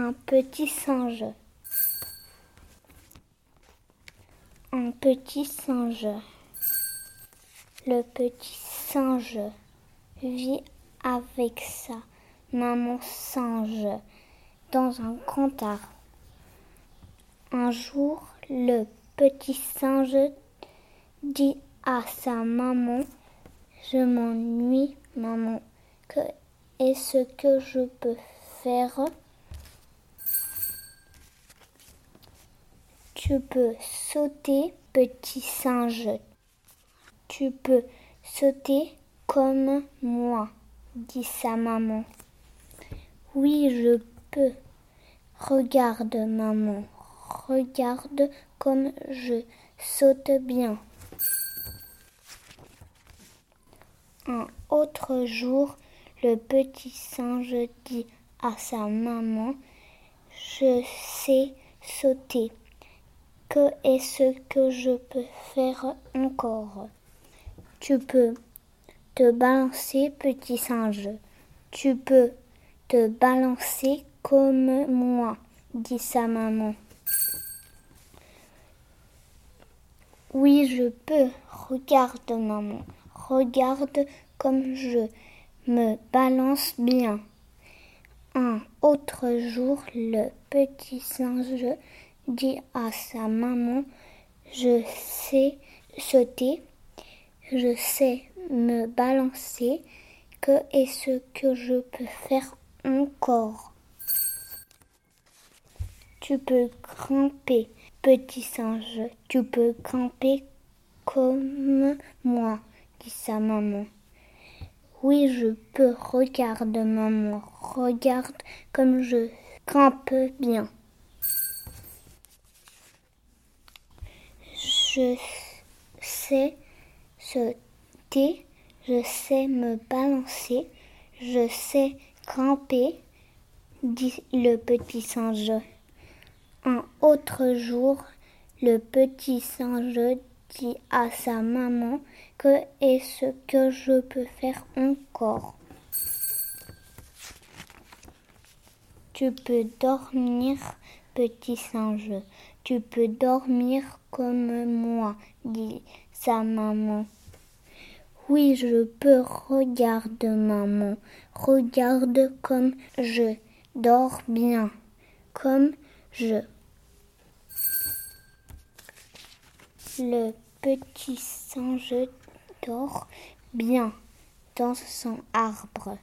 Un petit singe. Un petit singe. Le petit singe vit avec sa maman singe dans un grand. Un jour, le petit singe dit à sa maman Je m'ennuie, maman. Que est-ce que je peux faire? Tu peux sauter, petit singe. Tu peux sauter comme moi, dit sa maman. Oui, je peux. Regarde, maman, regarde comme je saute bien. Un autre jour, le petit singe dit à sa maman, Je sais sauter. Que est-ce que je peux faire encore Tu peux te balancer, petit singe. Tu peux te balancer comme moi, dit sa maman. Oui, je peux. Regarde, maman. Regarde comme je me balance bien. Un autre jour, le petit singe dit à sa maman, je sais sauter, je sais me balancer, que est-ce que je peux faire encore? Tu peux grimper, petit singe, tu peux grimper comme moi, dit sa maman. Oui, je peux. Regarde, maman. Regarde comme je grimpe bien. Je sais sauter, je sais me balancer, je sais grimper, dit le petit singe. Un autre jour, le petit singe dit à sa maman que est-ce que je peux faire encore? Tu peux dormir, petit singe. Tu peux dormir comme moi, dit sa maman. Oui, je peux. Regarde, maman. Regarde comme je dors bien. Comme je. Le petit singe dort bien dans son arbre.